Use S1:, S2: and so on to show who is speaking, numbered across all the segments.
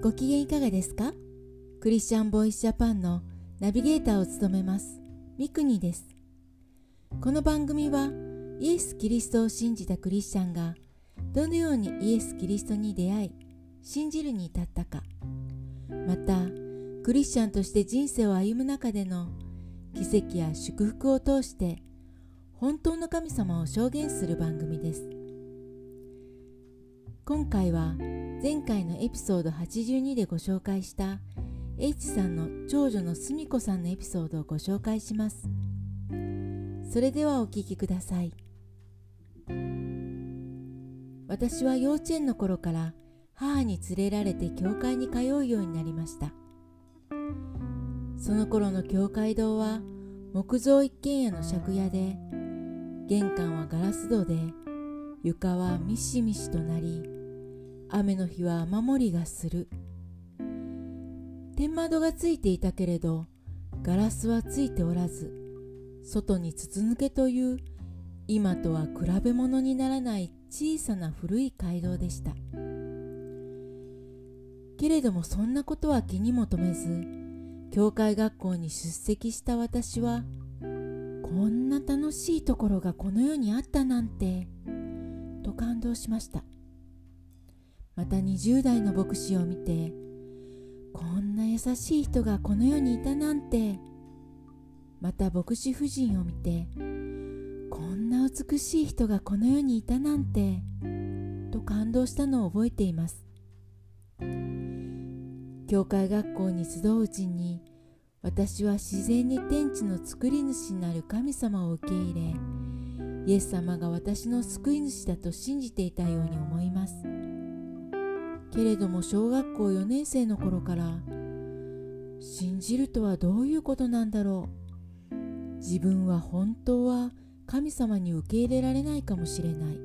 S1: ご機嫌いかがですか？クリスチャンボイスジャパンのナビゲーターを務めますミクニです。この番組はイエス・キリストを信じたクリスチャンがどのようにイエス・キリストに出会い信じるに至ったか。またクリスチャンとして人生を歩む中での奇跡や祝福を通して本当の神様を証言する番組です。今回は前回のエピソード82でご紹介した H さんの長女のすみこさんのエピソードをご紹介します。それではお聞きください。私は幼稚園の頃から母に連れられて教会に通うようになりました。その頃の教会堂は木造一軒家の借家で玄関はガラス戸で床はミシミシとなり雨の日は雨漏りがする。天窓がついていたけれどガラスはついておらず外に筒抜けという今とは比べ物にならない小さな古い街道でした。けれどもそんなことは気にも留めず教会学校に出席した私はこんな楽しいところがこの世にあったなんてと感動しました。また20代の牧師を見てこんな優しい人がこの世にいたなんて。また牧師夫人を見てこんな美しい人がこの世にいたなんて。と感動したのを覚えています。教会学校に集ううちに私は自然に天地の作り主になる神様を受け入れイエス様が私の救い主だと信じていたように思います。けれども小学校4年生の頃から信じるとはどういうことなんだろう。自分は本当は神様に受け入れられないかもしれない。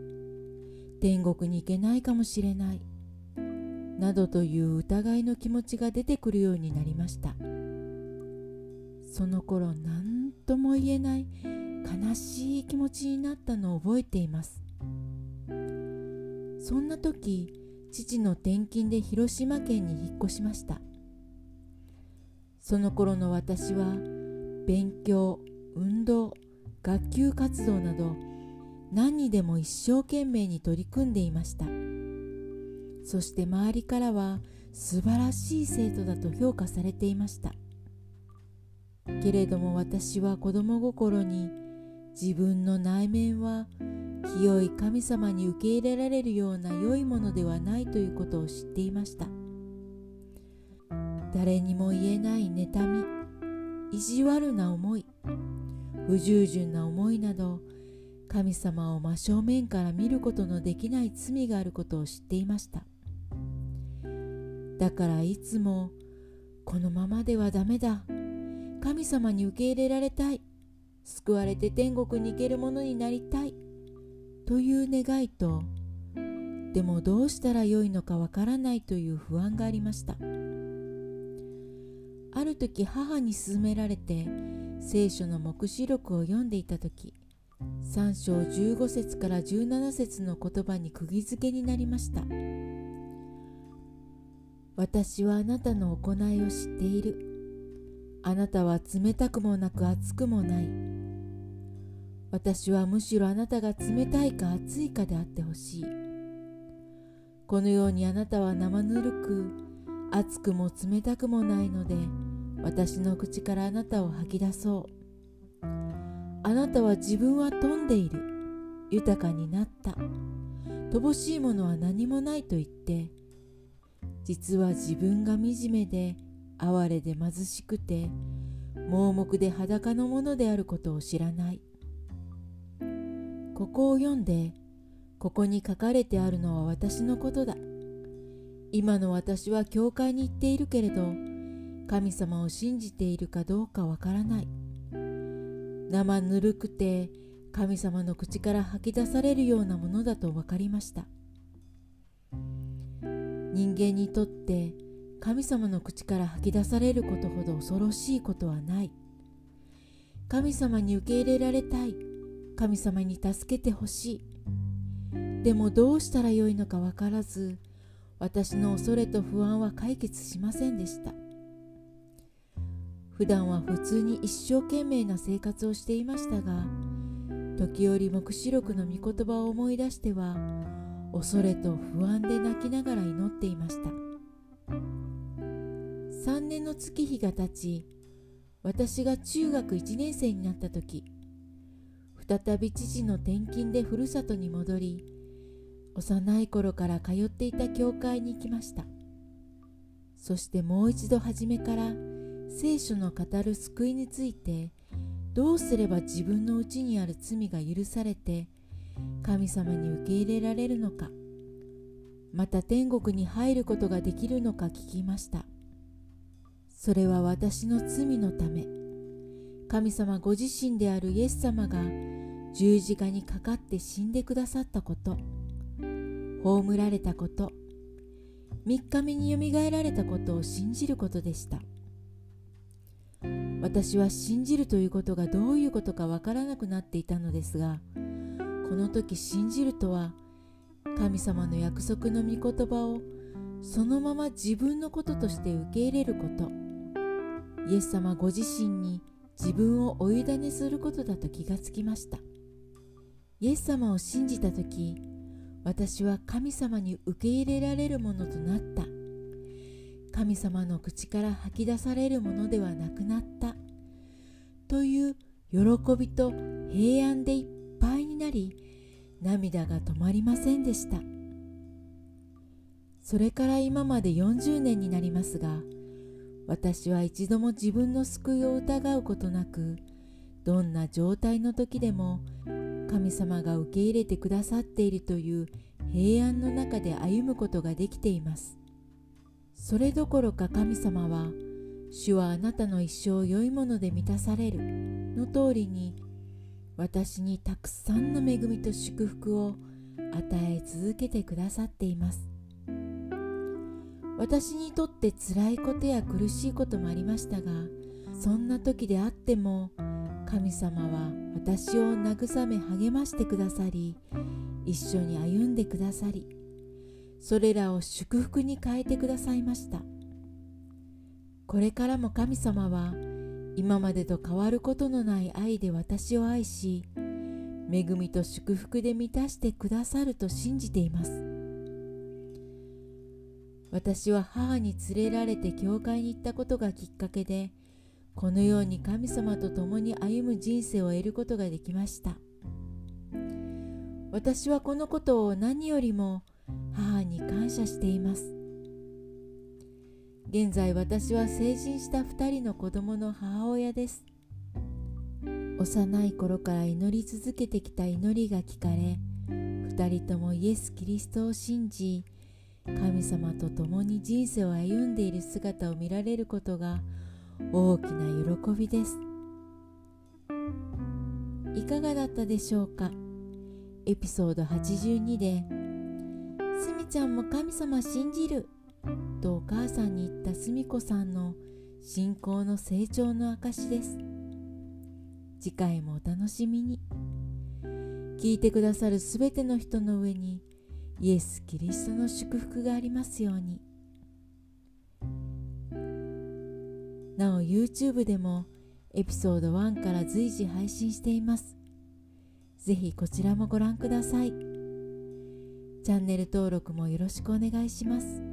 S1: 天国に行けないかもしれない。などという疑いの気持ちが出てくるようになりました。その頃何とも言えない悲しい気持ちになったのを覚えています。そんな時父の転勤で広島県に引っ越しました。その頃の私は勉強運動学級活動など何にでも一生懸命に取り組んでいました。そして周りからは素晴らしい生徒だと評価されていました。けれども私は子供心に自分の内面は清い神様に受け入れられるような良いものではないということを知っていました。誰にも言えない妬み意地悪な思い不従順な思いなど神様を真正面から見ることのできない罪があることを知っていました。だからいつもこのままではダメだ。神様に受け入れられたい。救われて天国に行けるものになりたい。という願いとでもどうしたらよいのかわからないという不安がありました。ある時母に勧められて聖書の黙示録を読んでいた時3章15節から17節の言葉に釘付けになりました。私はあなたの行いを知っている。あなたは冷たくもなく熱くもない。私はむしろあなたが冷たいか熱いかであってほしい。このようにあなたは生ぬるく熱くも冷たくもないので私の口からあなたを吐き出そう。あなたは自分は飛んでいる。豊かになった。乏しいものは何もないと言って実は自分が惨めで哀れで貧しくて盲目で裸のものであることを知らない。ここを読んでここに書かれてあるのは私のことだ。今の私は教会に行っているけれど神様を信じているかどうかわからない。生ぬるくて神様の口から吐き出されるようなものだと分かりました。人間にとって神様の口から吐き出されることほど恐ろしいことはない。神様に受け入れられたい。神様に助けてほしい。でもどうしたらよいのかわからず私の恐れと不安は解決しませんでした。普段は普通に一生懸命な生活をしていましたが時折黙示録の御言葉を思い出しては恐れと不安で泣きながら祈っていました。3年の月日が経ち私が中学1年生になった時再び父の転勤でふるさとに戻り幼い頃から通っていた教会に行きました。そしてもう一度初めから聖書の語る救いについてどうすれば自分のうちにある罪が許されて神様に受け入れられるのかまた天国に入ることができるのか聞きました。それは私の罪のため。神様ご自身であるイエス様が十字架にかかって死んでくださったこと葬られたこと3日目によみがえられたことを信じることでした。私は信じるということがどういうことかわからなくなっていたのですがこの時信じるとは神様の約束の御言葉をそのまま自分のこととして受け入れることイエス様ご自身に自分をお委ねすることだと気がつきました。イエス様を信じた時私は神様に受け入れられるものとなった。神様の口から吐き出されるものではなくなった。という喜びと平安でいっぱいになり涙が止まりませんでした。それから今まで40年になりますが私は一度も自分の救いを疑うことなくどんな状態の時でも神様が受け入れてくださっているという平安の中で歩むことができています。それどころか神様は主はあなたの一生を良いもので満たされるの通りに私にたくさんの恵みと祝福を与え続けてくださっています。私にとって辛いことや苦しいこともありましたがそんな時であっても神様は私を慰め励ましてくださり一緒に歩んでくださりそれらを祝福に変えてくださいました。これからも神様は今までと変わることのない愛で私を愛し恵みと祝福で満たしてくださると信じています。私は母に連れられて教会に行ったことがきっかけでこのように神様と共に歩む人生を得ることができました。私はこのことを何よりも母に感謝しています。現在私は成人した2人の子供の母親です。幼い頃から祈り続けてきた祈りが聞かれ2人ともイエス・キリストを信じ神様と共に人生を歩んでいる姿を見られることが大きな喜びです。いかがだったでしょうか？エピソード82ですみちゃんも神様信じるとお母さんに言ったすみこさんの信仰の成長の証です。次回もお楽しみに。聞いてくださるすべての人の上にイエス・キリストの祝福がありますように。なお YouTube でもエピソード1から随時配信しています。ぜひこちらもご覧ください。チャンネル登録もよろしくお願いします。